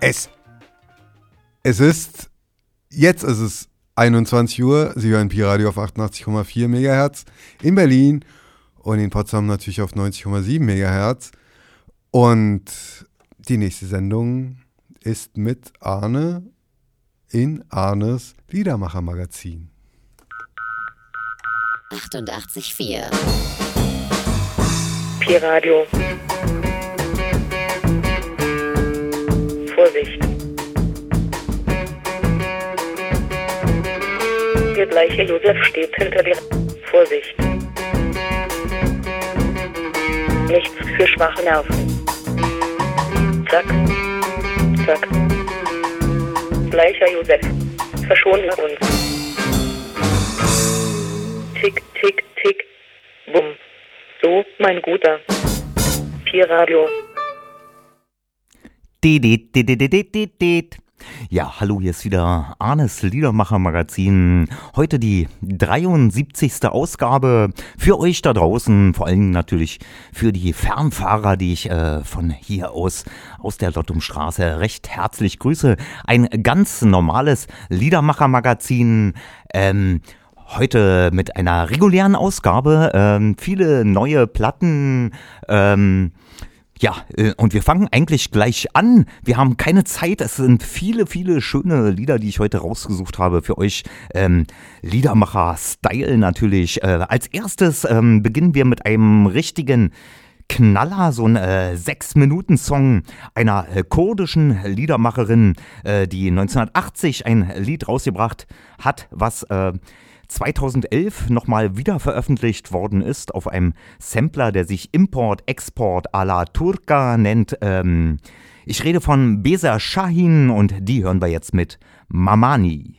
Es, es ist, jetzt ist es 21 Uhr. Sie hören Pi-Radio auf 88,4 MHz in Berlin und in Potsdam natürlich auf 90,7 MHz. Und die nächste Sendung ist mit Arne in Arnes Liedermacher-Magazin. 88,4 Pi-Radio. Der gleiche Josef steht hinter dir. Vorsicht. Nichts für schwache Nerven. Zack. Zack. Gleicher Josef. Verschone uns. Tick, tick, tick. Bumm. So, mein Guter. Pi-Radio. Ja, hallo, hier ist wieder Arnes Liedermacher Magazin. Heute die 73. Ausgabe für euch da draußen, vor allem natürlich für die Fernfahrer, die ich äh, von hier aus, aus der Lottumstraße recht herzlich grüße. Ein ganz normales Liedermacher Magazin. Ähm, Heute mit einer regulären Ausgabe, ähm, viele neue Platten, ähm, ja, äh, und wir fangen eigentlich gleich an. Wir haben keine Zeit. Es sind viele, viele schöne Lieder, die ich heute rausgesucht habe für euch. Ähm, Liedermacher-Style natürlich. Äh, als erstes ähm, beginnen wir mit einem richtigen Knaller, so ein äh, Sechs-Minuten-Song einer äh, kurdischen Liedermacherin, äh, die 1980 ein Lied rausgebracht hat, was äh, 2011 nochmal wieder veröffentlicht worden ist auf einem Sampler, der sich Import Export a la Turka nennt. Ähm, ich rede von Besa Shahin und die hören wir jetzt mit Mamani.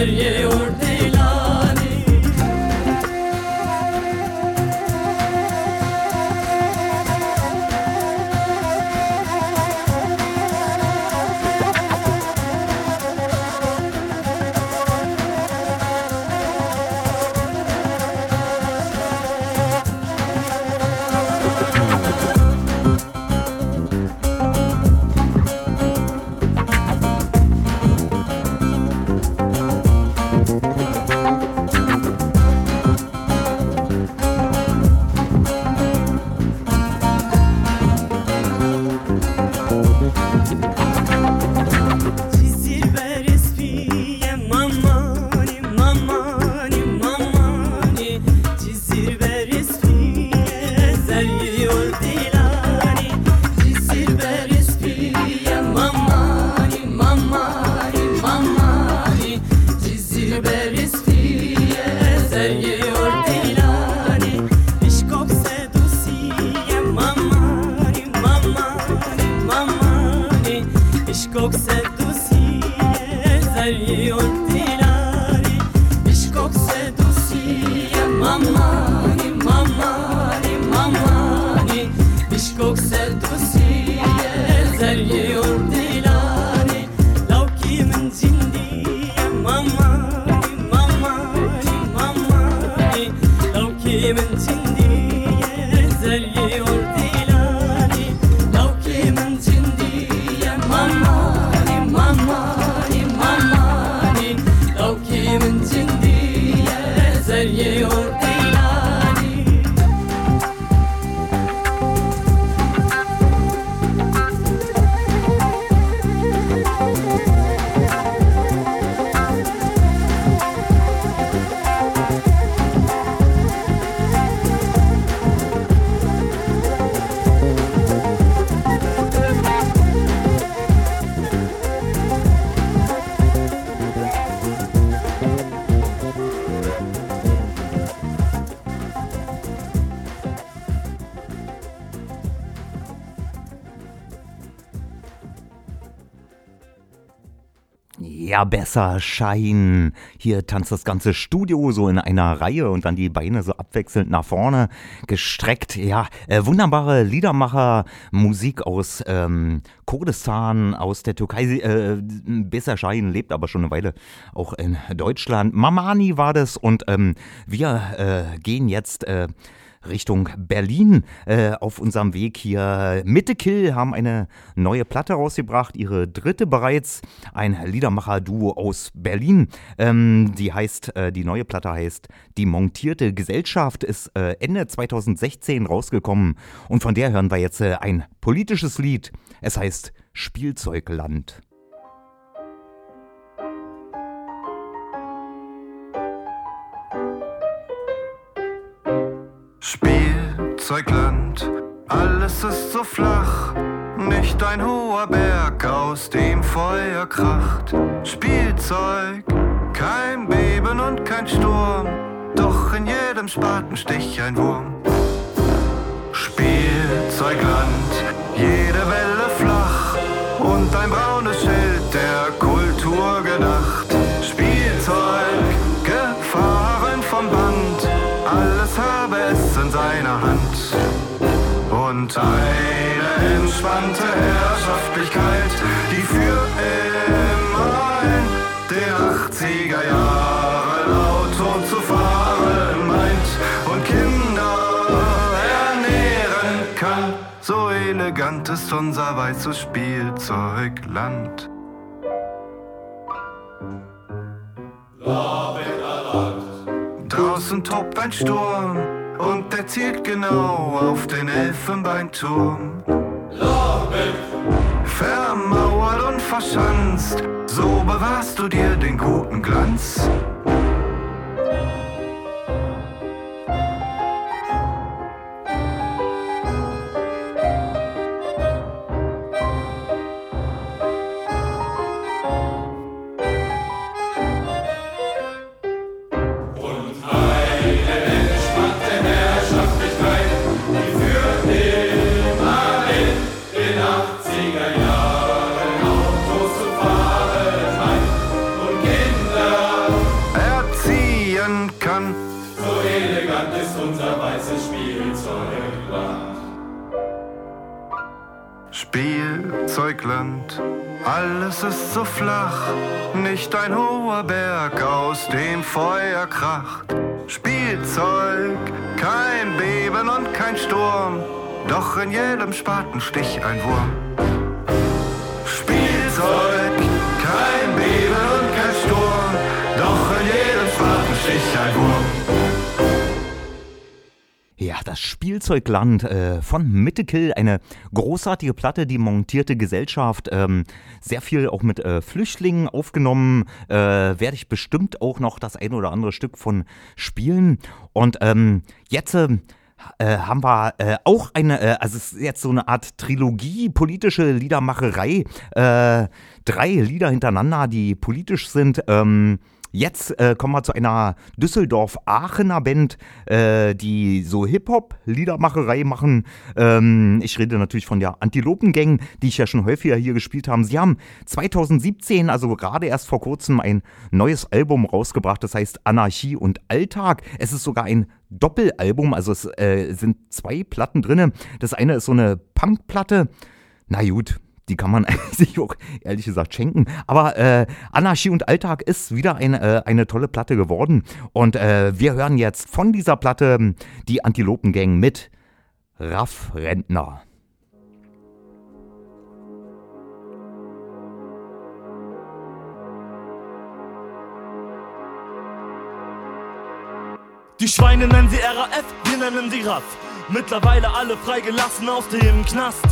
Her yere ortaya besser Schein. Hier tanzt das ganze Studio so in einer Reihe und dann die Beine so abwechselnd nach vorne gestreckt. Ja, äh, wunderbare Liedermacher, Musik aus ähm, Kurdistan, aus der Türkei. Äh, besser Schein lebt aber schon eine Weile auch in Deutschland. Mamani war das und ähm, wir äh, gehen jetzt äh, Richtung Berlin äh, auf unserem Weg hier. Mitte Kill haben eine neue Platte rausgebracht, ihre dritte bereits. Ein Liedermacher-Duo aus Berlin. Ähm, die heißt, äh, die neue Platte heißt Die montierte Gesellschaft, ist äh, Ende 2016 rausgekommen. Und von der hören wir jetzt äh, ein politisches Lied. Es heißt Spielzeugland. Spielzeugland, alles ist so flach, nicht ein hoher Berg, aus dem Feuer kracht. Spielzeug, kein Beben und kein Sturm, doch in jedem Spatenstich ein Wurm. Spielzeugland, jede Welle flach und ein braunes seiner Hand. Und eine entspannte Herrschaftlichkeit, die für immer in den 80er Jahren Auto zu fahren meint und Kinder ernähren kann. So elegant ist unser weißes Spielzeugland. Draußen tobt ein Sturm und der zielt genau auf den Elfenbeinturm. Love. Vermauert und verschanzt, so bewahrst du dir den guten Glanz. Alles ist so flach, nicht ein hoher Berg, aus dem Feuer kracht. Spielzeug, kein Beben und kein Sturm, doch in jedem Spatenstich ein Wurm. Spielzeug, Ja, das Spielzeugland äh, von Mittekill, eine großartige Platte, die montierte Gesellschaft, ähm, sehr viel auch mit äh, Flüchtlingen aufgenommen, äh, werde ich bestimmt auch noch das ein oder andere Stück von spielen. Und ähm, jetzt äh, äh, haben wir äh, auch eine, äh, also es ist jetzt so eine Art Trilogie, politische Liedermacherei, äh, drei Lieder hintereinander, die politisch sind. Ähm, Jetzt äh, kommen wir zu einer Düsseldorf-Aachener Band, äh, die so Hip-Hop-Liedermacherei machen. Ähm, ich rede natürlich von der Antilopen-Gang, die ich ja schon häufiger hier gespielt habe. Sie haben 2017, also gerade erst vor kurzem, ein neues Album rausgebracht, das heißt Anarchie und Alltag. Es ist sogar ein Doppelalbum, also es äh, sind zwei Platten drinne. Das eine ist so eine Punkplatte. Na gut, die kann man sich auch ehrlich gesagt schenken. Aber äh, Anarchie und Alltag ist wieder eine, äh, eine tolle Platte geworden. Und äh, wir hören jetzt von dieser Platte ähm, die Antilopengang mit Raff Rentner. Die Schweine nennen sie RAF, wir nennen sie RAF. Mittlerweile alle freigelassen aus dem Knast.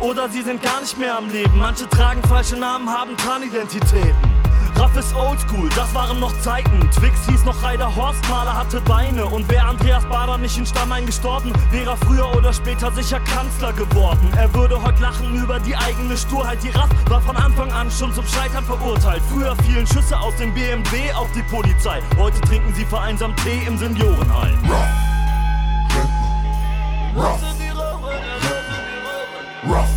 Oder sie sind gar nicht mehr am Leben. Manche tragen falsche Namen, haben Tarnidentitäten. Raff ist oldschool, das waren noch Zeiten. Twix hieß noch Reider Horst, Maler hatte Beine. Und wäre Andreas Bader nicht in Stamm gestorben, wäre er früher oder später sicher Kanzler geworden. Er würde heute lachen über die eigene Sturheit. Die Raff war von Anfang an schon zum Scheitern verurteilt. Früher fielen Schüsse aus dem BMW auf die Polizei. Heute trinken sie vereinsamt Tee im Seniorenheim. Rough.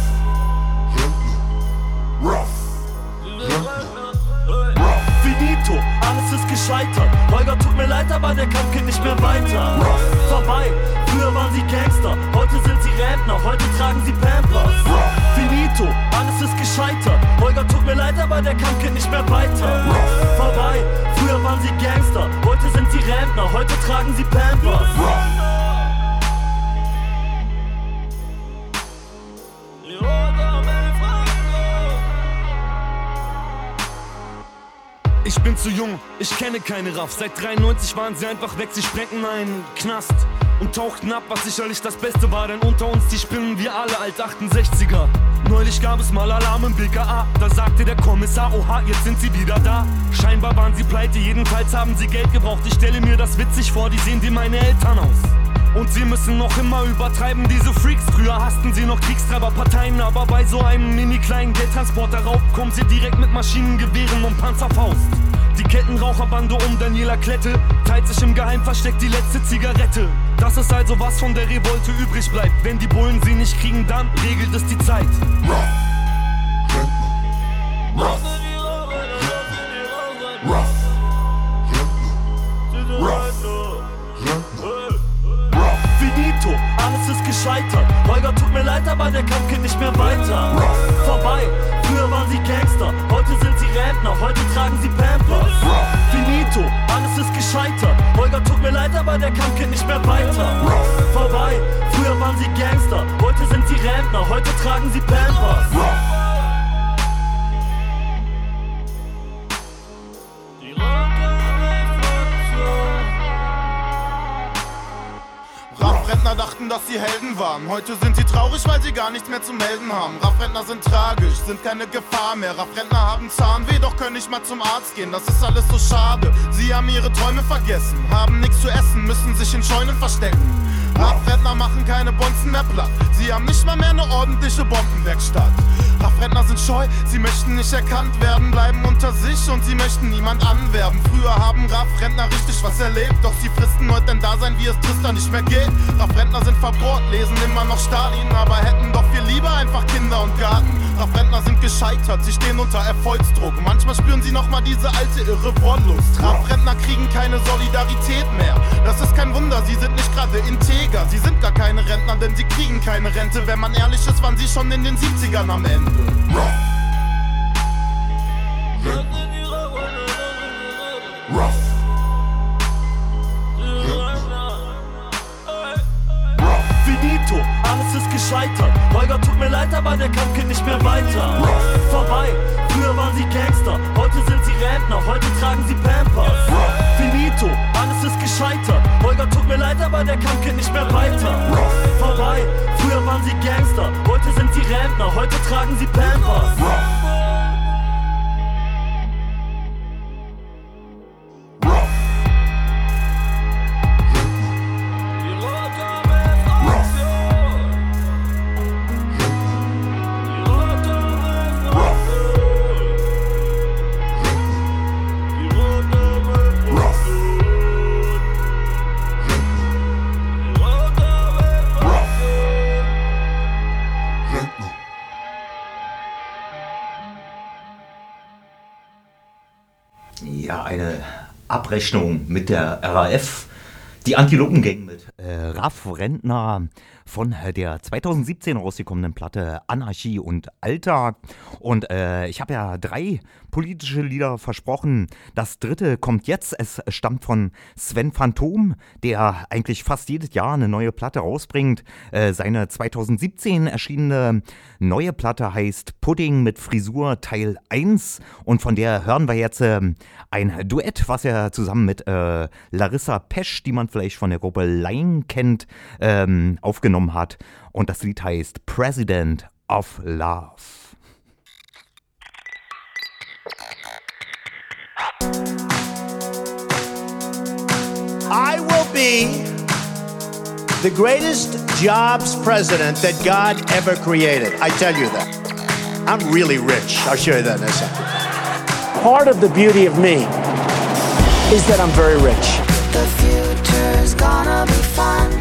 Rough. Rough. Finito, alles ist gescheitert. Holger, tut mir leid, aber der Kampf geht nicht mehr weiter. Vorbei, früher waren sie Gangster, heute sind sie Rentner, heute tragen sie Pampers. Finito, alles ist gescheitert. Holger, tut mir leid, aber der Kampf geht nicht mehr weiter. Vorbei, früher waren sie Gangster, heute sind sie Rentner, heute tragen sie Pampers. Bin zu jung, ich kenne keine Raff. Seit 93 waren sie einfach weg, sie sprengten einen Knast und tauchten ab, was sicherlich das Beste war, denn unter uns die spinnen wir alle alt 68er. Neulich gab es mal Alarm im BKA, da sagte der Kommissar, oha, jetzt sind sie wieder da. Scheinbar waren sie pleite, jedenfalls haben sie Geld gebraucht. Ich stelle mir das witzig vor, die sehen wie meine Eltern aus. Und sie müssen noch immer übertreiben, diese Freaks. Früher hassten sie noch Kriegstreiberparteien, aber bei so einem mini kleinen Geldtransporterraub kommen sie direkt mit Maschinengewehren und Panzerfaust. Die Kettenraucherbande um Daniela Klette teilt sich im Geheimversteck die letzte Zigarette. Das ist also was von der Revolte übrig bleibt. Wenn die Bullen sie nicht kriegen, dann regelt es die Zeit. Finito, alles ist gescheitert. Holger, tut mir leid, aber der Kampf geht nicht mehr weiter. Vorbei, früher waren sie Gangster, heute sind sie Rentner, heute tragen sie Pampers. Finito, alles ist gescheitert. Holger, tut mir leid, aber der Kampf geht nicht mehr weiter. Vorbei, früher waren sie Gangster, heute sind sie Rentner, heute tragen sie Pampers. Dachten, dass sie Helden waren. Heute sind sie traurig, weil sie gar nichts mehr zu melden haben. Raffrentner sind tragisch, sind keine Gefahr mehr. Raffrentner haben Zahnweh, doch können nicht mal zum Arzt gehen. Das ist alles so schade. Sie haben ihre Träume vergessen, haben nichts zu essen, müssen sich in Scheunen verstecken. Raffrentner machen keine Bonzen mehr platt. Sie haben nicht mal mehr eine ordentliche Bombenwerkstatt. Raffrentner sind scheu, sie möchten nicht erkannt werden, bleiben unter sich und sie möchten niemand anwerben. Früher haben Raffrentner richtig was erlebt, doch sie fristen heute ein Dasein, wie es Tristan nicht mehr geht. Raffrentner sind verbohrt, lesen immer noch Stalin, aber hätten doch viel lieber einfach Kinder und Garten. Raffrentner sind gescheitert, sie stehen unter Erfolgsdruck. Manchmal spüren sie nochmal diese alte irre Wollust. Raffrentner kriegen keine Solidarität mehr. Das ist kein Wunder, sie sind nicht gerade integer. Sie sind gar keine Rentner, denn sie kriegen keine Rente. Wenn man ehrlich ist, waren sie schon in den 70ern am Ende. Rough. Rough. Gescheitert. Holger, tut mir leid, aber der Kampf geht nicht mehr weiter. Vorbei, früher waren sie Gangster, heute sind sie Rentner, heute tragen sie Pampers. Finito, alles ist gescheitert. Holger, tut mir leid, aber der Kampf geht nicht mehr weiter. Vorbei, früher waren sie Gangster, heute sind sie Rentner, heute tragen sie Pampers. Ja, eine Abrechnung mit der RAF. Die Antilopengang mit äh, Raff Rentner von äh, der 2017 rausgekommenen Platte Anarchie und Alltag. Und äh, ich habe ja drei politische Lieder versprochen. Das dritte kommt jetzt. Es stammt von Sven Phantom, der eigentlich fast jedes Jahr eine neue Platte rausbringt. Äh, seine 2017 erschienene neue Platte heißt Pudding mit Frisur Teil 1. Und von der hören wir jetzt äh, ein Duett, was er zusammen mit äh, Larissa Pesch, die man vielleicht von der Gruppe Line kennt, ähm, aufgenommen hat. Und das Lied heißt President of Love. I will be the greatest jobs president that God ever created. I tell you that. I'm really rich. I'll show you that in a second. Part of the beauty of me is that I'm very rich. The future's gonna be fun.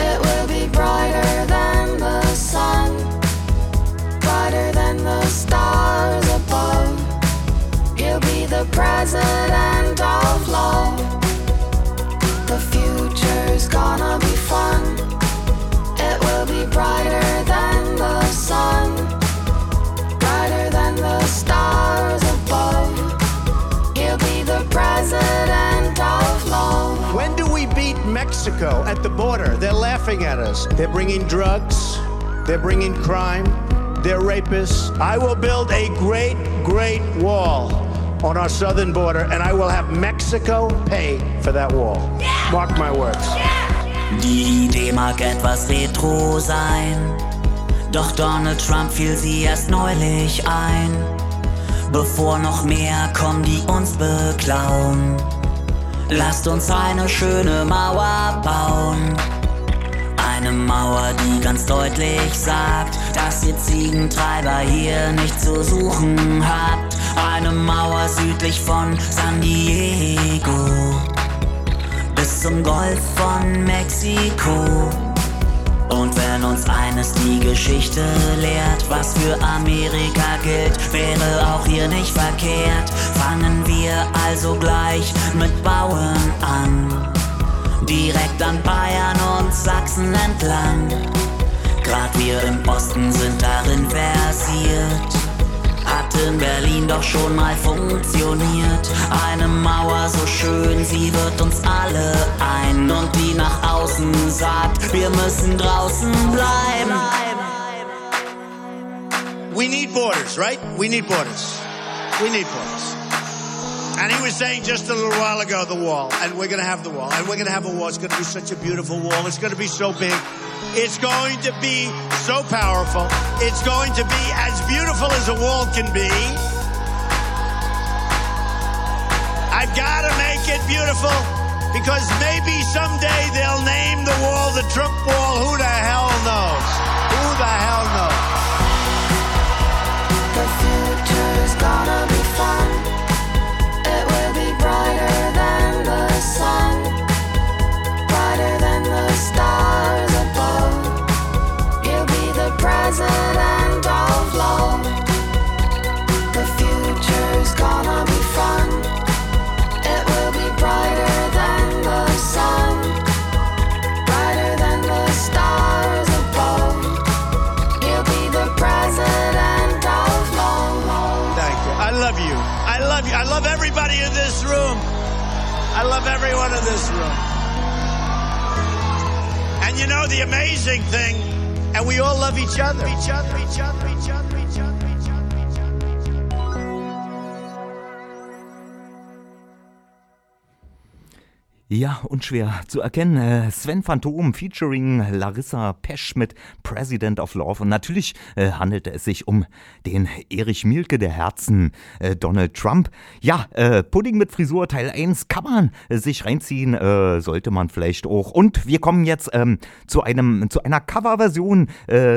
It will be brighter than the sun, brighter than the stars above. You'll be the president. The future's gonna be fun. It will be brighter than the sun, brighter than the stars above. You'll be the president. When do we beat Mexico at the border? They're laughing at us. They're bringing drugs, they're bringing crime, they're rapists. I will build a great, great wall on our southern border, and I will have Mexico pay for that wall. Mark my words. Die Idee mag etwas retro sein, doch Donald Trump fiel sie erst neulich ein. Bevor noch mehr kommen, die uns beklauen. Lasst uns eine schöne Mauer bauen. Eine Mauer, die ganz deutlich sagt, dass ihr Ziegentreiber hier nicht zu suchen habt. Eine Mauer südlich von San Diego bis zum Golf von Mexiko. Und wenn uns eines die Geschichte lehrt, was für Amerika gilt, wäre auch hier nicht verkehrt. Fangen wir also gleich mit Bauen an. Direkt an Bayern und Sachsen entlang. Grad wir im Osten sind darin versiert. Hat in Berlin doch schon mal funktioniert. Eine Mauer so schön, sie wird uns alle ein. Und die nach außen sagt, wir müssen draußen bleiben. We need borders, right? We need borders. We need borders. And he was saying just a little while ago, the wall. And we're going to have the wall. And we're going to have a wall. It's going to be such a beautiful wall. It's going to be so big. It's going to be so powerful. It's going to be as beautiful as a wall can be. I've got to make it beautiful because maybe someday they'll name the wall the Trump wall. Who the hell knows? Who the hell knows? Ja, unschwer zu erkennen. Äh, Sven Phantom featuring Larissa Pesch mit President of Love. Und natürlich äh, handelte es sich um den Erich Mielke der Herzen, äh, Donald Trump. Ja, Pudding mit Frisur Teil 1 kann man sich reinziehen, sollte man vielleicht auch. Und wir kommen jetzt ähm, zu einem zu einer Coverversion.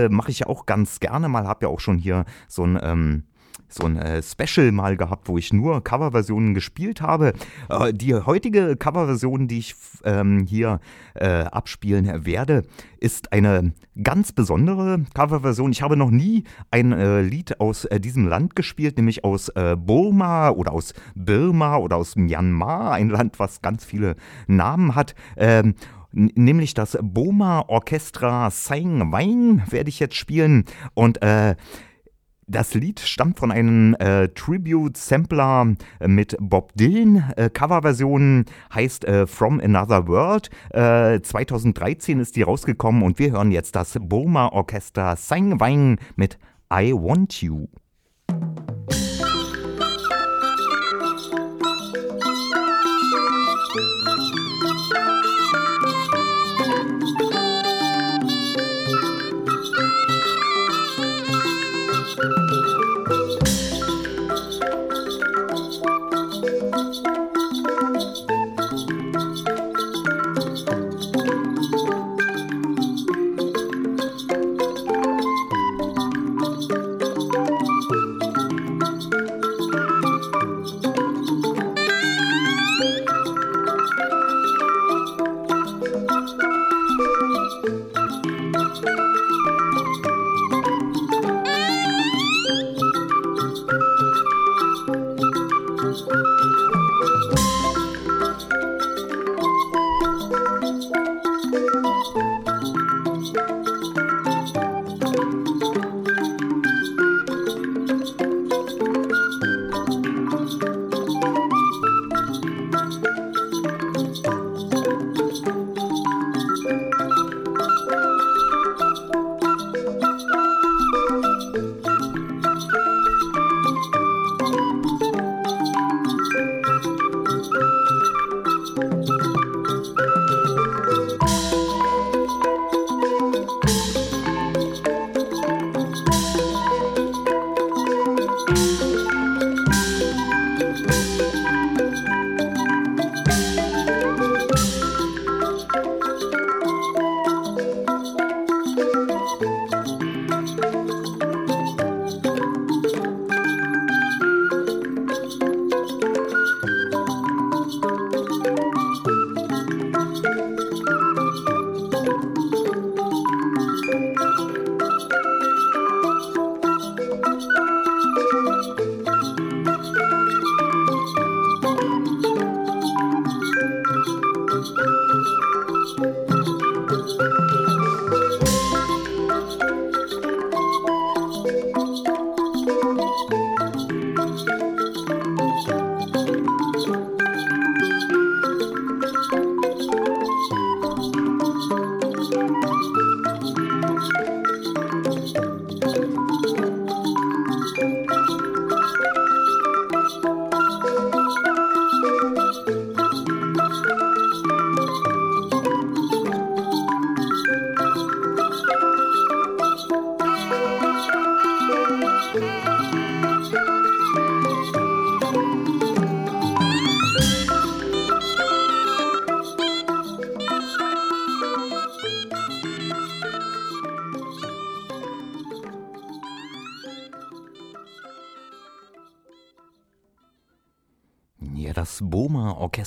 Mache ich ja auch ganz gerne mal. Hab ja auch schon hier so ein ähm, so ein äh, Special mal gehabt, wo ich nur Coverversionen gespielt habe. Äh, die heutige Coverversion, die ich ähm, hier äh, abspielen werde, ist eine ganz besondere Coverversion. Ich habe noch nie ein Lied aus diesem Land gespielt, nämlich aus Burma oder aus Birma oder aus Myanmar, ein Land, was ganz viele Namen hat. Ähm, nämlich das Boma Orchestra Sang Wang werde ich jetzt spielen und äh, das Lied stammt von einem äh, Tribute-Sampler äh, mit Bob Dylan. Äh, Coverversion heißt äh, From Another World. Äh, 2013 ist die rausgekommen und wir hören jetzt das Burma Orchester Sang Wang mit I Want You.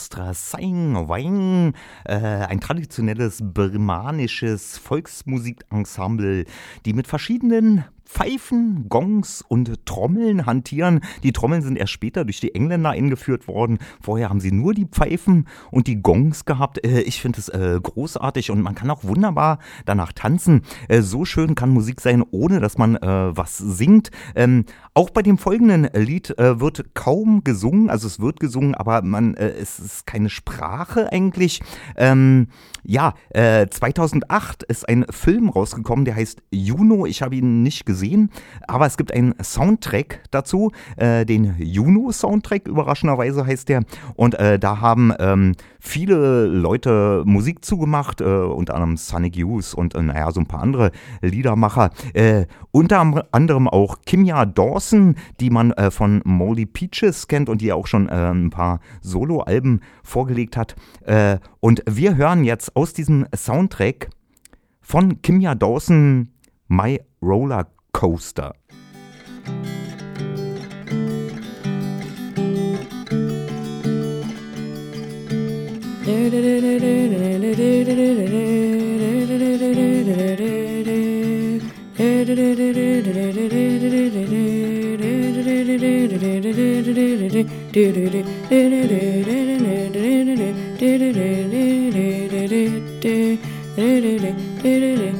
Orchestra Sing Wang, äh, ein traditionelles birmanisches Volksmusikensemble, die mit verschiedenen Pfeifen, Gongs und Trommeln hantieren. Die Trommeln sind erst später durch die Engländer eingeführt worden. Vorher haben sie nur die Pfeifen und die Gongs gehabt. Äh, ich finde es äh, großartig und man kann auch wunderbar danach tanzen. Äh, so schön kann Musik sein, ohne dass man was singt. Ähm, auch bei dem folgenden Lied wird kaum gesungen, also es wird gesungen, aber man, es ist keine Sprache eigentlich. Ähm, ja, 2008 ist ein Film rausgekommen, der heißt Juno. Ich habe ihn nicht gesehen, aber es gibt einen Soundtrack dazu, den Juno-Soundtrack, überraschenderweise heißt der. Und da haben ähm, viele Leute Musik zugemacht, unter anderem Sonic Youth und naja, so ein paar andere Liedermacher. unter anderem auch Kimya Dawson, die man äh, von Moldy Peaches kennt und die auch schon äh, ein paar Soloalben vorgelegt hat. Äh, und wir hören jetzt aus diesem Soundtrack von Kimya Dawson My Roller Coaster.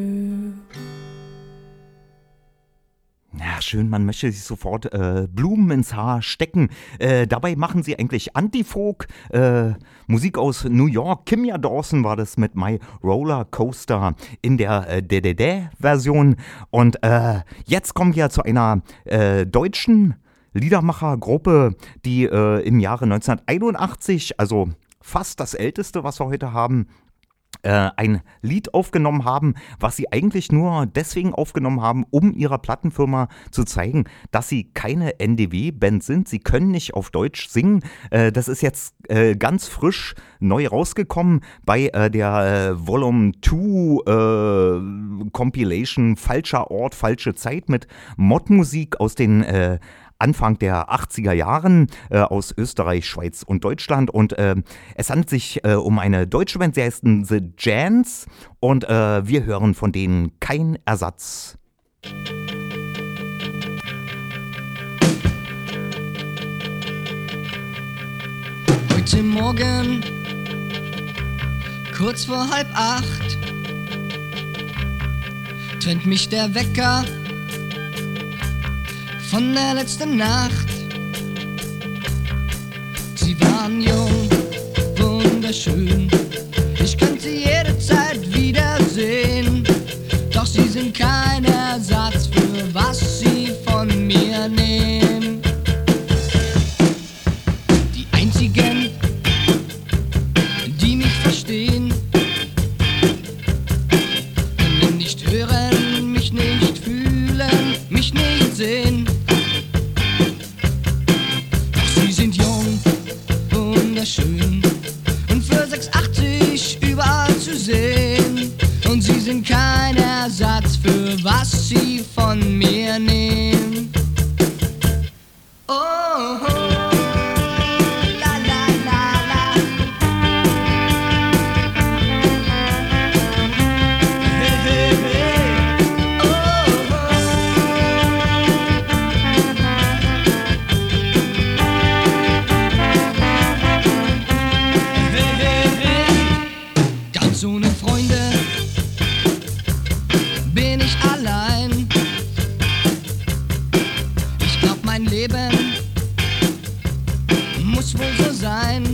Schön, man möchte sich sofort äh, Blumen ins Haar stecken. Äh, dabei machen sie eigentlich Antifolk, äh, Musik aus New York. Kimya Dawson war das mit My Roller Coaster in der äh, DDD-Version. Und äh, jetzt kommen wir zu einer äh, deutschen Liedermachergruppe, die äh, im Jahre 1981, also fast das älteste, was wir heute haben, ein Lied aufgenommen haben, was sie eigentlich nur deswegen aufgenommen haben, um ihrer Plattenfirma zu zeigen, dass sie keine NDW-Band sind. Sie können nicht auf Deutsch singen. Äh, das ist jetzt äh, ganz frisch neu rausgekommen bei äh, der äh, Volume 2 Compilation Falscher Ort, falsche Zeit mit Modmusik aus den Anfang der 80er Jahren äh, aus Österreich, Schweiz und Deutschland. Und äh, es handelt sich äh, um eine deutsche Band, sie heißen The Jans. Und wir hören von denen kein Ersatz. Heute Morgen, kurz vor halb acht, trennt mich der Wecker von der letzten Nacht. Sie waren jung, wunderschön. Ich könnte sie sie von mir nehmen. Muss wohl so sein.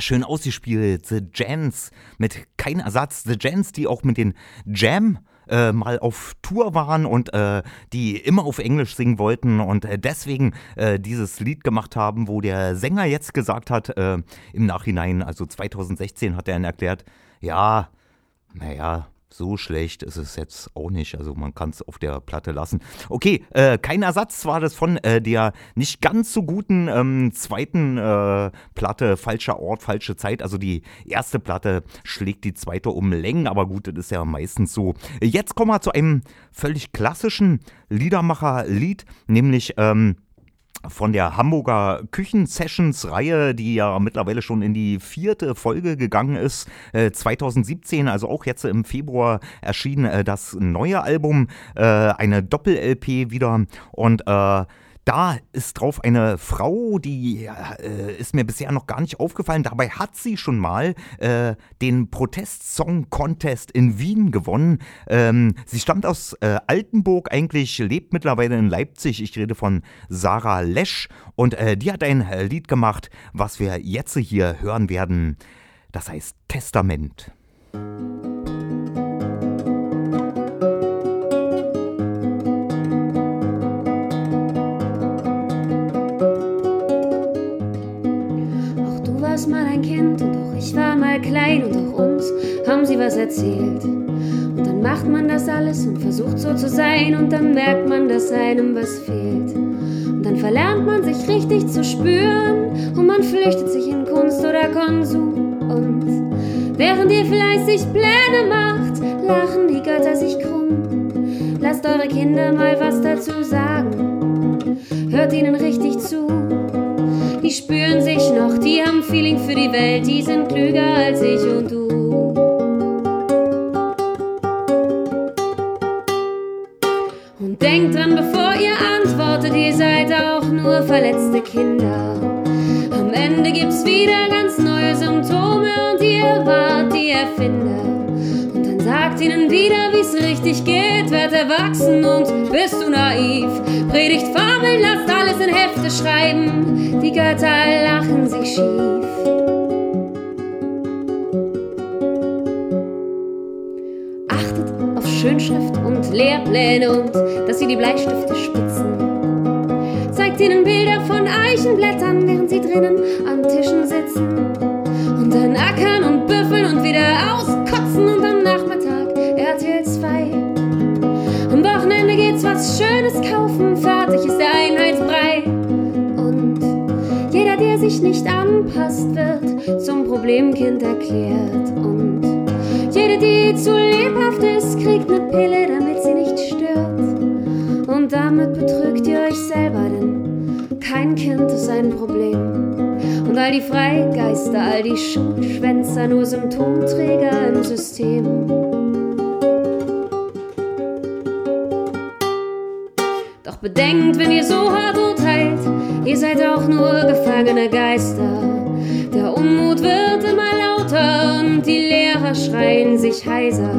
Ja, schön ausgespielt. The Jans mit kein Ersatz. The Jans, die auch mit den Jam äh, mal auf Tour waren und äh, die immer auf Englisch singen wollten und äh, deswegen äh, dieses Lied gemacht haben, wo der Sänger jetzt gesagt hat, äh, im Nachhinein, also 2016 hat er dann erklärt, ja, naja, so schlecht ist es jetzt auch nicht. Also man kann es auf der Platte lassen. Okay, äh, kein Ersatz war das von äh, der nicht ganz so guten ähm, zweiten äh, Platte, falscher Ort, falsche Zeit. Also die erste Platte schlägt die zweite um Längen, aber gut, das ist ja meistens so. Jetzt kommen wir zu einem völlig klassischen Liedermacher-Lied, nämlich ähm, von der Hamburger Küchen-Sessions-Reihe, die ja mittlerweile schon in die vierte Folge gegangen ist, äh, 2017, also auch jetzt im Februar erschien äh, das neue Album, äh, eine Doppel-LP wieder. Und äh, da ist drauf eine Frau, die äh, ist mir bisher noch gar nicht aufgefallen. Dabei hat sie schon mal äh, den Protest-Song-Contest in Wien gewonnen. Ähm, sie stammt aus äh, Altenburg, eigentlich lebt mittlerweile in Leipzig. Ich rede von Sarah Lesch und äh, die hat ein äh, Lied gemacht, was wir jetzt hier hören werden. Das heißt Testament. Auch warst mal ein Kind und auch ich war mal klein und auch uns haben sie was erzählt. Und dann macht man das alles und versucht so zu sein und dann merkt man, dass einem was fehlt. Und dann verlernt man sich richtig zu spüren und man flüchtet sich in Kunst oder Konsum. Und während ihr fleißig Pläne macht, lachen die Götter sich krumm. Lasst eure Kinder mal was dazu sagen. Hört ihnen richtig zu. Die spüren sich noch, die haben Feeling für die Welt, die sind klüger als ich und du. Und denkt dran, bevor ihr antwortet, ihr seid auch nur verletzte Kinder. Am Ende gibt's wieder ganz neue Symptome und ihr wart die Erfinder. Ihnen wieder, wie's richtig geht, werd erwachsen und bist du naiv. Predigt Formeln, lasst alles in Hefte schreiben, die Götter lachen sich schief. Achtet auf Schönschrift und Lehrpläne und dass sie die Bleistifte spitzen. Zeigt ihnen Bilder von Eichenblättern, während sie drinnen an Tischen sitzen. Und dann ackern und büffeln und wieder auskotzen was Schönes kaufen, fertig ist der Einheitsbrei. Und jeder, der sich nicht anpasst, wird zum Problemkind erklärt. Und jede, die zu lebhaft ist, kriegt eine Pille, damit sie nicht stört. Und damit betrügt ihr euch selber, denn kein Kind ist ein Problem. Und all die Freigeister, all die Schulschwänzer, nur Symptomträger im System. Bedenkt, wenn ihr so hart urteilt, ihr seid auch nur gefangene Geister. Der Unmut wird immer lauter und die Leere Fahrer schreien sich heiser.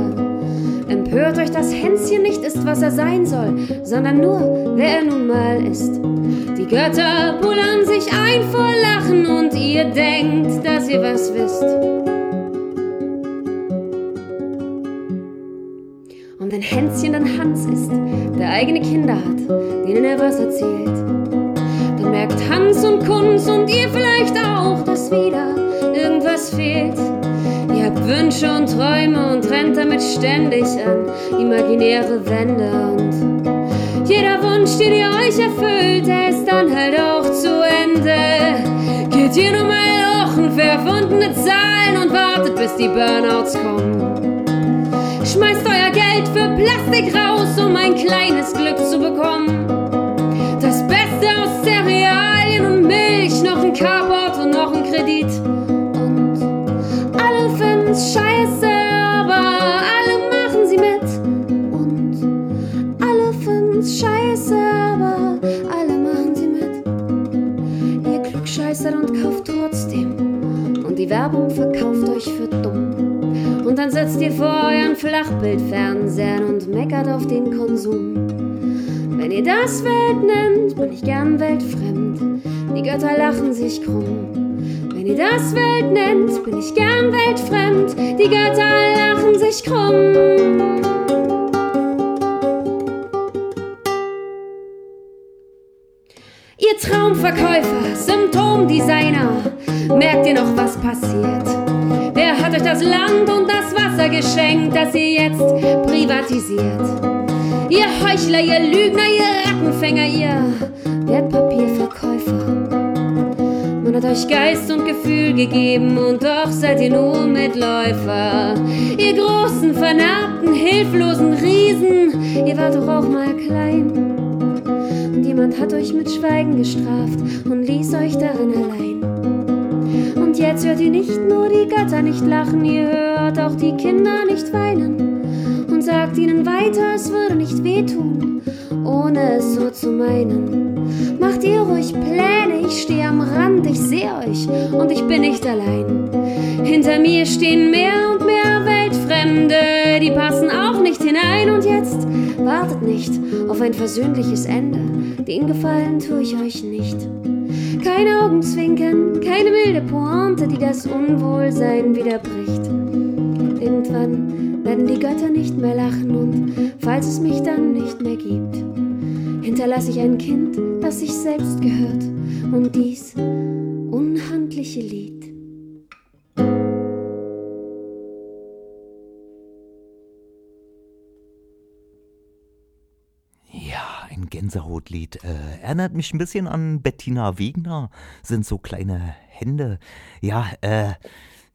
Empört euch, dass Hänschen nicht ist, was er sein soll, sondern nur, wer er nun mal ist. Die Götter pullern sich ein vor Lachen und ihr denkt, dass ihr was wisst. Hänschen dann Hans ist, der eigene Kinder hat, denen er was erzählt, dann merkt Hans und Kunz und ihr vielleicht auch, dass wieder irgendwas fehlt. Ihr habt Wünsche und Träume und rennt damit ständig an imaginäre Wände und jeder Wunsch, den ihr euch erfüllt, der ist dann halt auch zu Ende. Geht ihr nur mal lochen, verwundene Zahlen und wartet, bis die Burnouts kommen. Schmeißt euer Geld für Plastik raus, um ein kleines Glück zu bekommen. Das Beste aus Cerealien und Milch, noch ein Carport und noch ein Kredit. Und alle finden's scheiße, aber alle machen sie mit. Und alle finden's scheiße, aber alle machen sie mit. Ihr klugscheißert und kauft trotzdem. Und die Werbung verkauft euch für. Und dann sitzt ihr vor euren Flachbildfernsehern und meckert auf den Konsum. Wenn ihr das Welt nennt, bin ich gern weltfremd. Die Götter lachen sich krumm. Wenn ihr das Welt nennt, bin ich gern weltfremd. Die Götter lachen sich krumm. Ihr Traumverkäufer, Symptomdesigner, merkt ihr noch, was passiert? Hat euch das Land und das Wasser geschenkt, das ihr jetzt privatisiert? Ihr Heuchler, ihr Lügner, ihr Rattenfänger, ihr Wertpapierverkäufer. Man hat euch Geist und Gefühl gegeben und doch seid ihr nur Mitläufer. Ihr großen, vernarbten, hilflosen Riesen, ihr wart doch auch mal klein. Und jemand hat euch mit Schweigen gestraft und ließ euch darin allein. Jetzt hört ihr nicht nur die Götter nicht lachen, ihr hört auch die Kinder nicht weinen. Und sagt ihnen weiter, es würde nicht wehtun, ohne es so zu meinen. Macht ihr ruhig Pläne, ich stehe am Rand, ich sehe euch und ich bin nicht allein. Hinter mir stehen mehr und mehr Weltfremde, die passen auch nicht hinein und jetzt wartet nicht auf ein versöhnliches Ende, den Gefallen tue ich euch nicht. Kein Augenzwinkern, keine milde Pointe, die das Unwohlsein widerbricht. Irgendwann werden die Götter nicht mehr lachen und falls es mich dann nicht mehr gibt, hinterlasse ich ein Kind, das sich selbst gehört und dies unhandliche Lied. Ja, ein Gänsehautlied. Äh, erinnert mich ein bisschen an Bettina Wegner. Sind so kleine Hände. Ja, äh,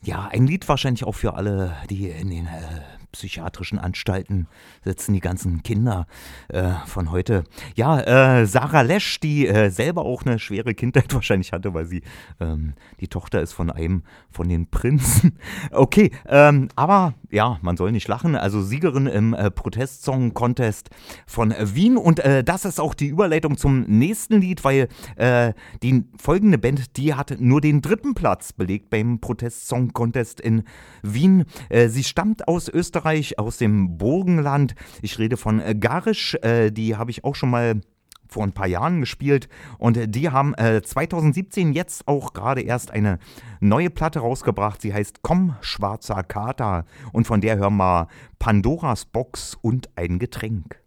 ja, ein Lied wahrscheinlich auch für alle, die in den äh, psychiatrischen Anstalten sitzen, die ganzen Kinder äh, von heute. Ja, äh, Sarah Lesch, die äh, selber auch eine schwere Kindheit wahrscheinlich hatte, weil sie ähm, die Tochter ist von einem von den Prinzen. Okay, ähm, aber ja, man soll nicht lachen. Also Siegerin im äh, Protestsong-Contest von Wien. Und äh, das ist auch die Überleitung zum nächsten Lied, weil äh, die folgende Band, die hat nur den dritten Platz belegt beim Protestsong-Contest in Wien. Äh, sie stammt aus Österreich, aus dem Burgenland. Ich rede von äh, Garisch. Äh, die habe ich auch schon mal vor ein paar Jahren gespielt und die haben äh, 2017 jetzt auch gerade erst eine neue Platte rausgebracht. Sie heißt Komm, schwarzer Kater und von der hören wir Pandoras Box und ein Getränk.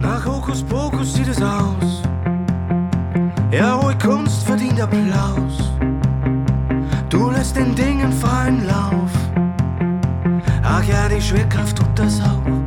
Nach Hokuspokus sieht es aus. Ja, ruhig Kunst verdient Applaus. Du lässt den Dingen freien Lauf. Ach ja, die Schwerkraft tut das auch.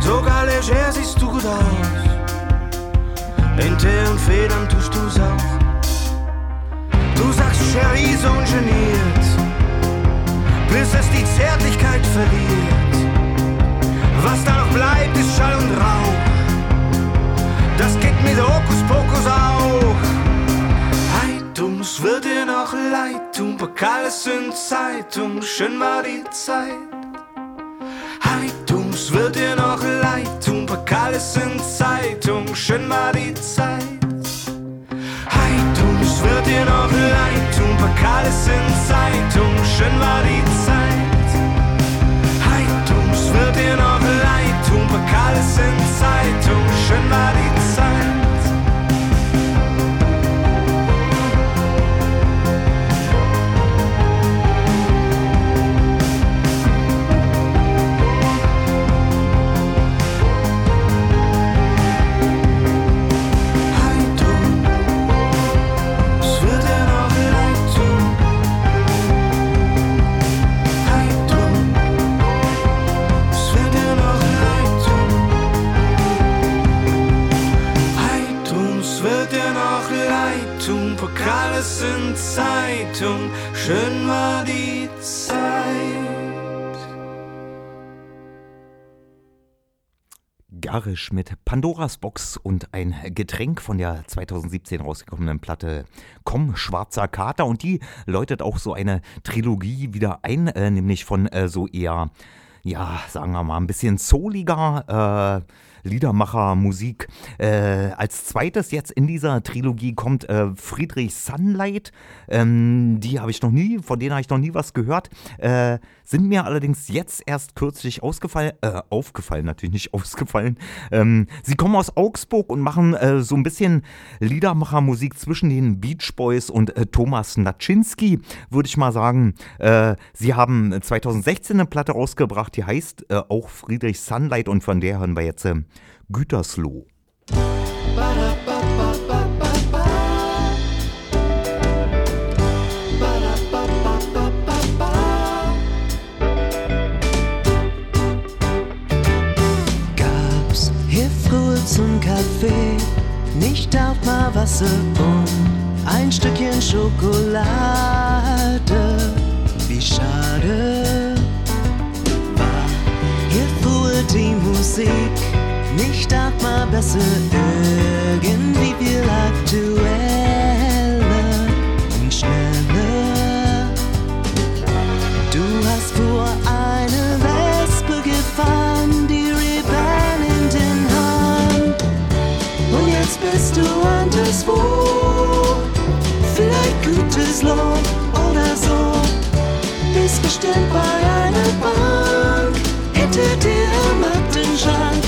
Sogar leger siehst du gut aus. In Tee und Federn tust du's auch. Du sagst Cherie so ungeniert, bis es die Zärtlichkeit verliert. Was da noch bleibt, ist Schall und Rauch. Das geht mit Hokuspokus auch. Heitums wird dir noch leid tun, Pokales in Zeitung, schön war die Zeit. Heitums wird dir noch leid tun, Pokales in Zeitung, schön war die Zeit. Heitums wird dir noch leid tun, Pokales in Zeitung, schön war die Zeit. Heitums wird dir noch leid tun, Pokales in Zeitung, schön war die Zeit. Zeitung. Schön war die Zeit. Garisch mit Pandoras Box und ein Getränk von der 2017 rausgekommenen Platte Komm, schwarzer Kater. Und die läutet auch so eine Trilogie wieder ein, äh, nämlich von äh, so eher, ja, sagen wir mal, ein bisschen souliger äh, Liedermacher Musik. Äh, als zweites jetzt in dieser Trilogie kommt äh, Friedrich Sunlight. Ähm, die habe ich noch nie, von denen habe ich noch nie was gehört. Äh, sind mir allerdings jetzt erst kürzlich ausgefallen, äh, aufgefallen, natürlich nicht ausgefallen. Ähm, sie kommen aus Augsburg und machen äh, so ein bisschen Liedermachermusik zwischen den Beach Boys und äh, Thomas Naczynski, würde ich mal sagen. Sie haben 2016 eine Platte rausgebracht, die heißt auch Friedrich Sunlight und von der hören wir jetzt äh, Gütersloh. Gab's hier früher zum Kaffee nicht auch mal Wasser und ein Stückchen Schokolade? Wie schade war hier früher die Musik nicht mal besser irgendwie viel aktueller und schneller. Du hast vor eine Wespe gefahren, die Rebellen in den Hand. Und jetzt bist du anderswo. Vielleicht gutes Lob oder so. Bist bestimmt bei einer Bank. Hinter dir am Aktenschrank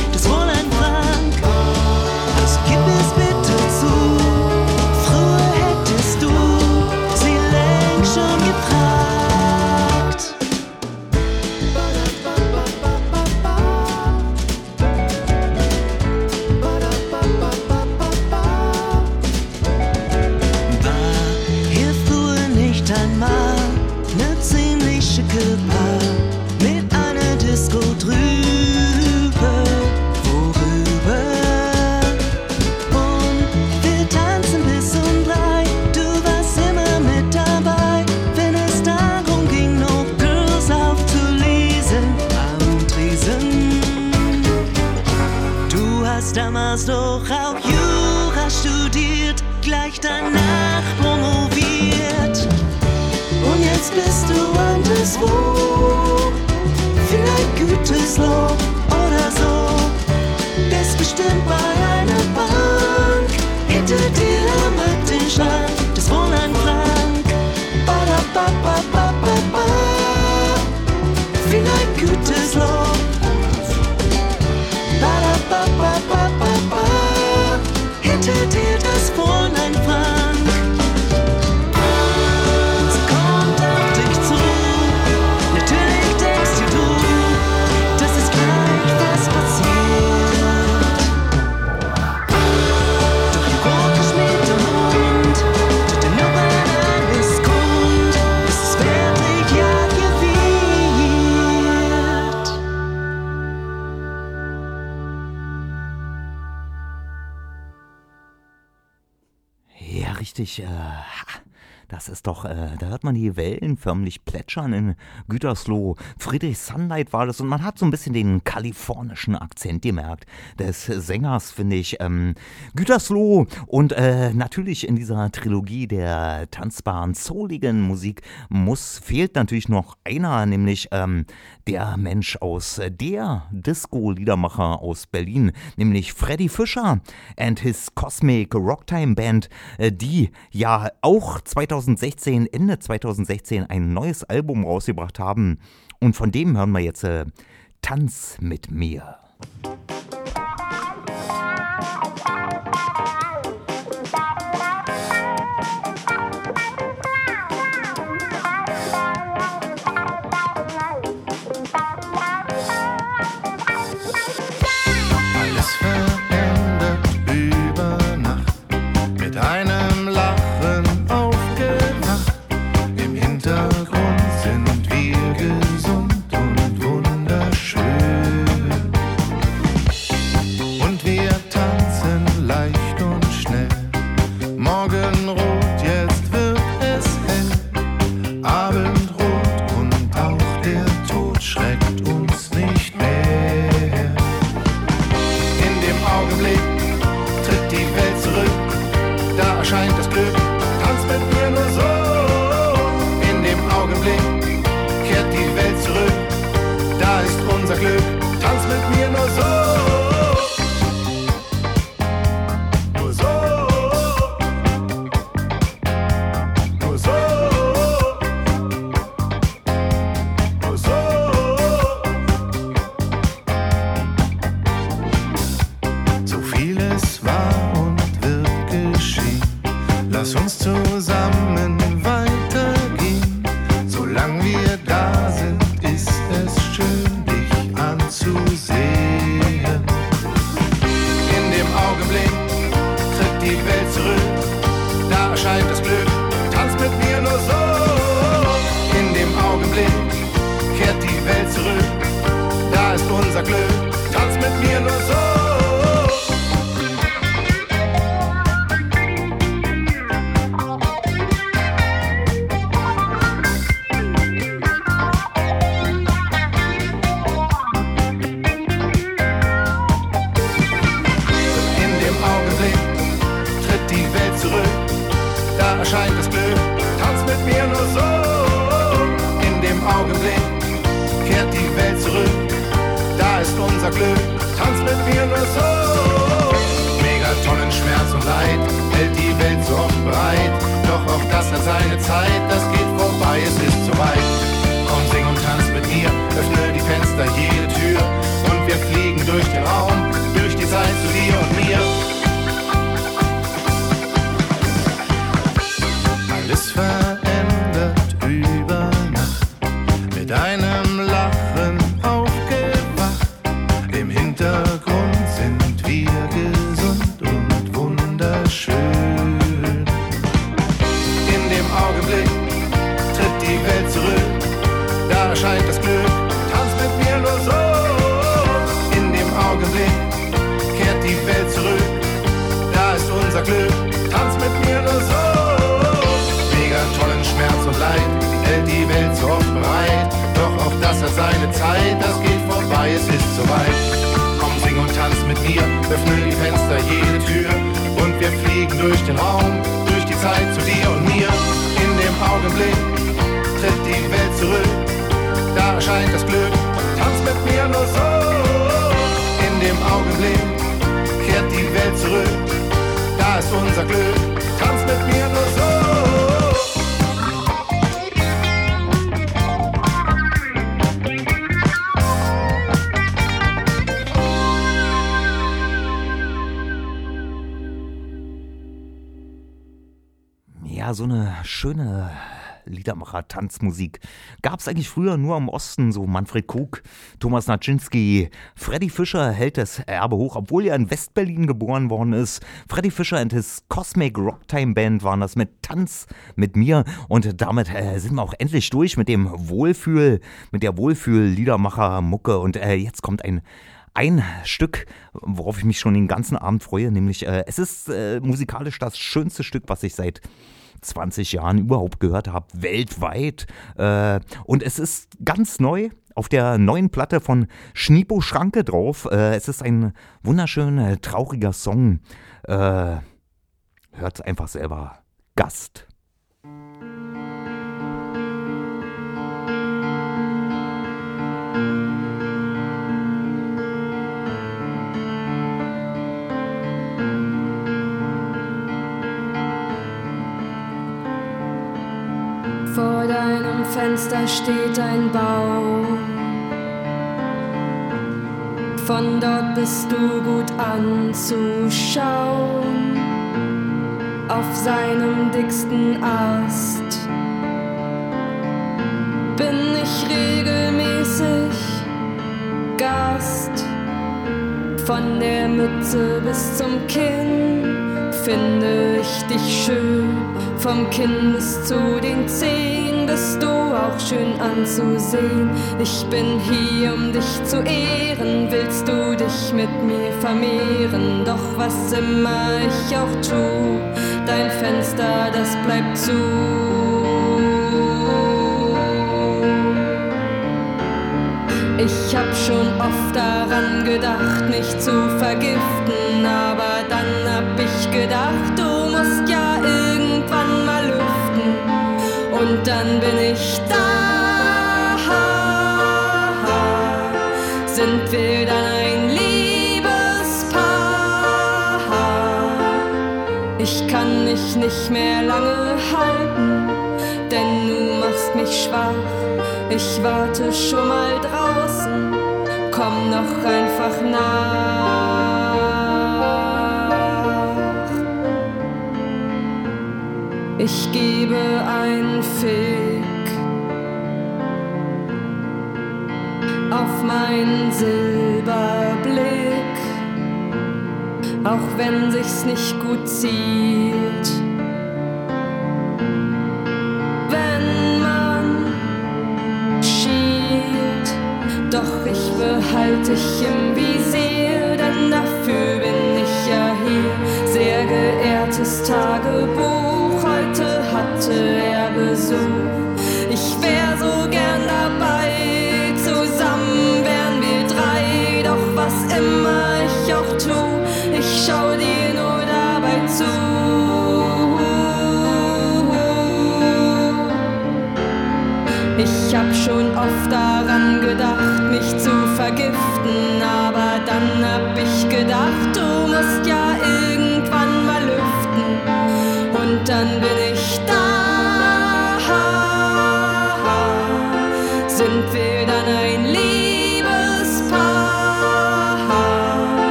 hört man die Wellen förmlich plätschern in Gütersloh. Friedrich Sunlight war das und man hat so ein bisschen den kalifornischen Akzent gemerkt des Sängers, finde ich. Ähm, Gütersloh und äh, natürlich in dieser Trilogie der tanzbaren, souligen Musik muss, fehlt natürlich noch einer, nämlich ähm, der Mensch aus äh, der Disco-Liedermacher aus Berlin, nämlich Freddy Fischer and his Cosmic Rocktime Band, äh, die ja auch 2016, Ende 2016 ein neues Album rausgebracht haben. Und von dem hören wir jetzt äh, Tanz mit mir. So eine schöne Liedermacher-Tanzmusik. Gab es eigentlich früher nur im Osten, so Manfred Krug, Thomas Naczynski. Freddy Fischer hält das Erbe hoch, obwohl er in Westberlin geboren worden ist. Freddy Fischer and his Cosmic Rocktime Band waren das mit Tanz mit mir. Und damit äh, sind wir auch endlich durch mit dem Wohlfühl, mit der Wohlfühl-Liedermacher-Mucke. Und äh, jetzt kommt ein ein Stück, worauf ich mich schon den ganzen Abend freue, nämlich äh, es ist äh, musikalisch das schönste Stück, was ich seit 20 Jahren überhaupt gehört habe, weltweit. Äh, und es ist ganz neu auf der neuen Platte von Schnipo Schranke drauf. Äh, es ist ein wunderschöner, trauriger Song. Äh, Hört einfach selber. Gast. Vor deinem Fenster steht ein Baum. Von dort bist du gut anzuschauen. Auf seinem dicksten Ast bin ich regelmäßig Gast. Von der Mütze bis zum Kinn finde ich dich schön. Vom Kinn bis zu den Zehen bist du auch schön anzusehen. Ich bin hier, um dich zu ehren. Willst du dich mit mir vermehren? Doch was immer ich auch tu, dein Fenster, das bleibt zu. Ich hab schon oft daran gedacht, mich zu vergiften, aber dann hab ich gedacht, du Und dann bin ich da. Sind wir dann ein Liebespaar? Ich kann mich nicht mehr lange halten, denn du machst mich schwach. Ich warte schon mal draußen, komm noch einfach nach. Ich gebe ein Fick auf meinen Silberblick, auch wenn sich's nicht gut zieht. Wenn man schielt, doch ich behalte dich im Visier,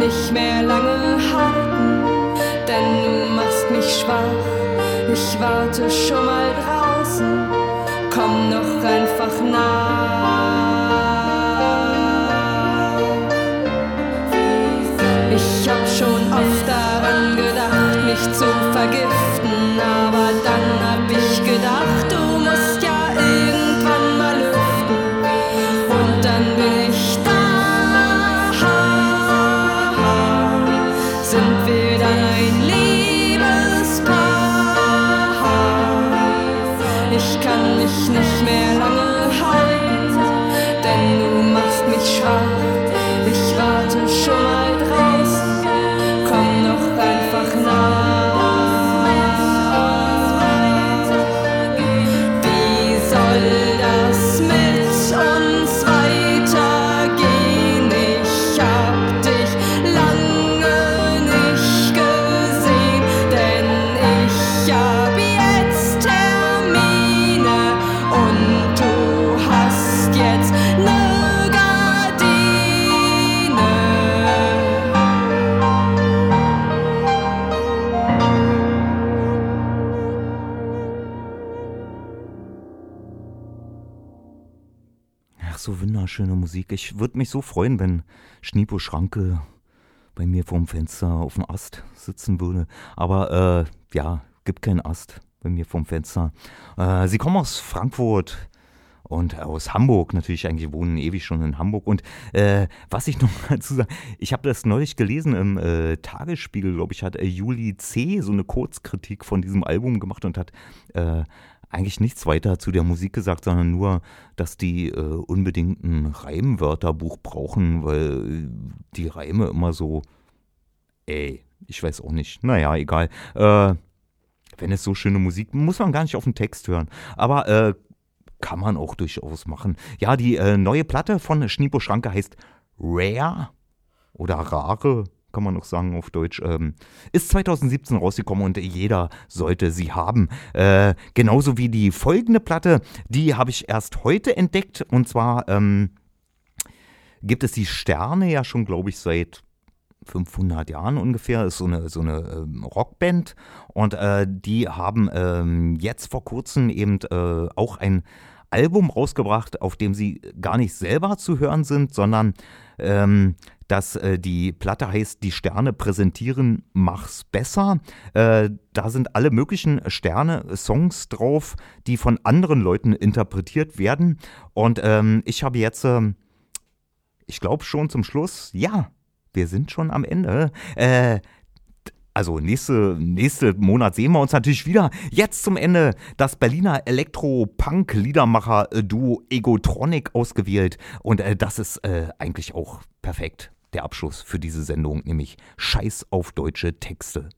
nicht mehr lange halten, denn du machst mich schwach. Ich warte schon mal draußen, komm noch einfach nach. Wunderschöne Musik. Ich würde mich so freuen, wenn Schniepo Schranke bei mir vorm Fenster auf dem Ast sitzen würde. Aber äh, ja, gibt keinen Ast bei mir vorm Fenster. Äh, sie kommen aus Frankfurt und aus Hamburg natürlich eigentlich wohnen ewig schon in Hamburg. Und äh, was ich noch dazu sagen, ich habe das neulich gelesen im äh, Tagesspiegel, glaube ich, hat äh, Juli C. so eine Kurzkritik von diesem Album gemacht und hat äh, eigentlich nichts weiter zu der Musik gesagt, sondern nur, dass die äh, unbedingt ein Reimwörterbuch brauchen, weil die Reime immer so, ey, ich weiß auch nicht. Naja, egal. Äh, wenn es so schöne Musik, muss man gar nicht auf den Text hören. Aber äh, kann man auch durchaus machen. Ja, die äh, neue Platte von Schniepo Schranke heißt Rare oder Rare, kann man noch sagen auf Deutsch, ähm, ist 2017 rausgekommen und jeder sollte sie haben. Äh, genauso wie die folgende Platte, die habe ich erst heute entdeckt. Und zwar ähm, gibt es die Sterne ja schon, glaube ich, seit 500 Jahren ungefähr, ist so eine, so eine ähm, Rockband. Und äh, die haben ähm, jetzt vor kurzem eben äh, auch ein Album rausgebracht, auf dem sie gar nicht selber zu hören sind, sondern ähm, dass äh, die Platte heißt Die Sterne präsentieren, mach's besser. Äh, da sind alle möglichen Sterne-Songs drauf, die von anderen Leuten interpretiert werden. Und ähm, ich habe jetzt, äh, ich glaube schon zum Schluss, ja, wir sind schon am Ende. Äh, also nächste, nächste Monat sehen wir uns natürlich wieder. Jetzt zum Ende das Berliner Elektro-Punk-Liedermacher-Duo Egotronic ausgewählt. Und äh, das ist äh, eigentlich auch perfekt. Der Abschluss für diese Sendung, nämlich Scheiß auf deutsche Texte.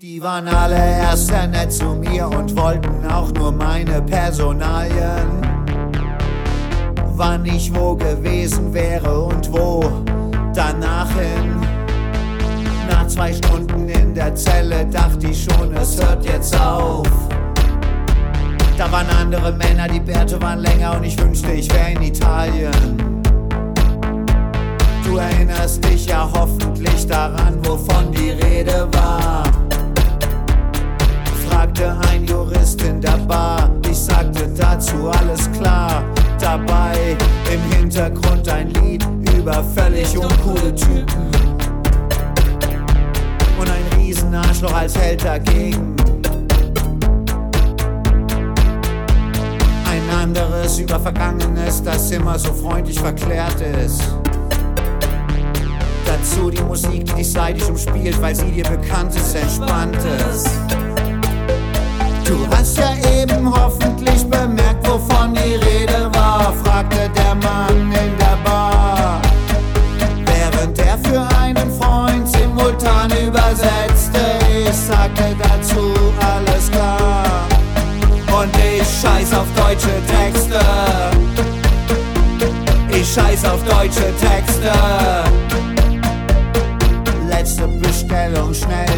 Die waren alle erst sehr nett zu mir und wollten auch nur meine Personalien. Wann ich wo gewesen wäre und wo danach hin. Nach zwei Stunden in der Zelle dachte ich schon, es hört jetzt auf. Da waren andere Männer, die Bärte waren länger und ich wünschte, ich wäre in Italien. Du erinnerst dich ja hoffentlich daran, wovon die Rede war. Fragte ein Jurist in der Bar, ich sagte dazu alles klar. Dabei im Hintergrund ein Lied über völlig uncoole Typen. Und ein Riesenarschloch als Held dagegen. Ein anderes über Vergangenes, das immer so freundlich verklärt ist. Dazu die Musik, die dich seitig umspielt, weil sie dir bekannt ist, entspanntes. Du hast ja eben hoffentlich bemerkt, wovon die Rede war, fragte der Mann in der Bar. Während er für einen Freund simultan übersetzte, ich sagte dazu alles klar. Und ich scheiß auf deutsche Texte. Ich scheiß auf deutsche Texte.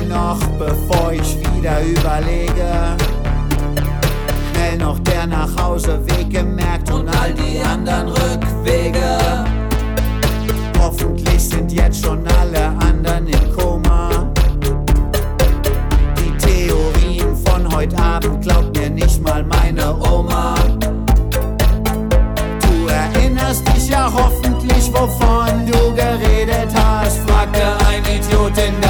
schnell noch, bevor ich wieder überlege. Schnell noch der Nachhauseweg gemerkt und all die anderen Rückwege. Hoffentlich sind jetzt schon alle anderen im Koma. Die Theorien von heute Abend glaubt mir nicht mal meine Oma. Du erinnerst dich ja hoffentlich, wovon du geredet hast. Fragte ein Idiot in der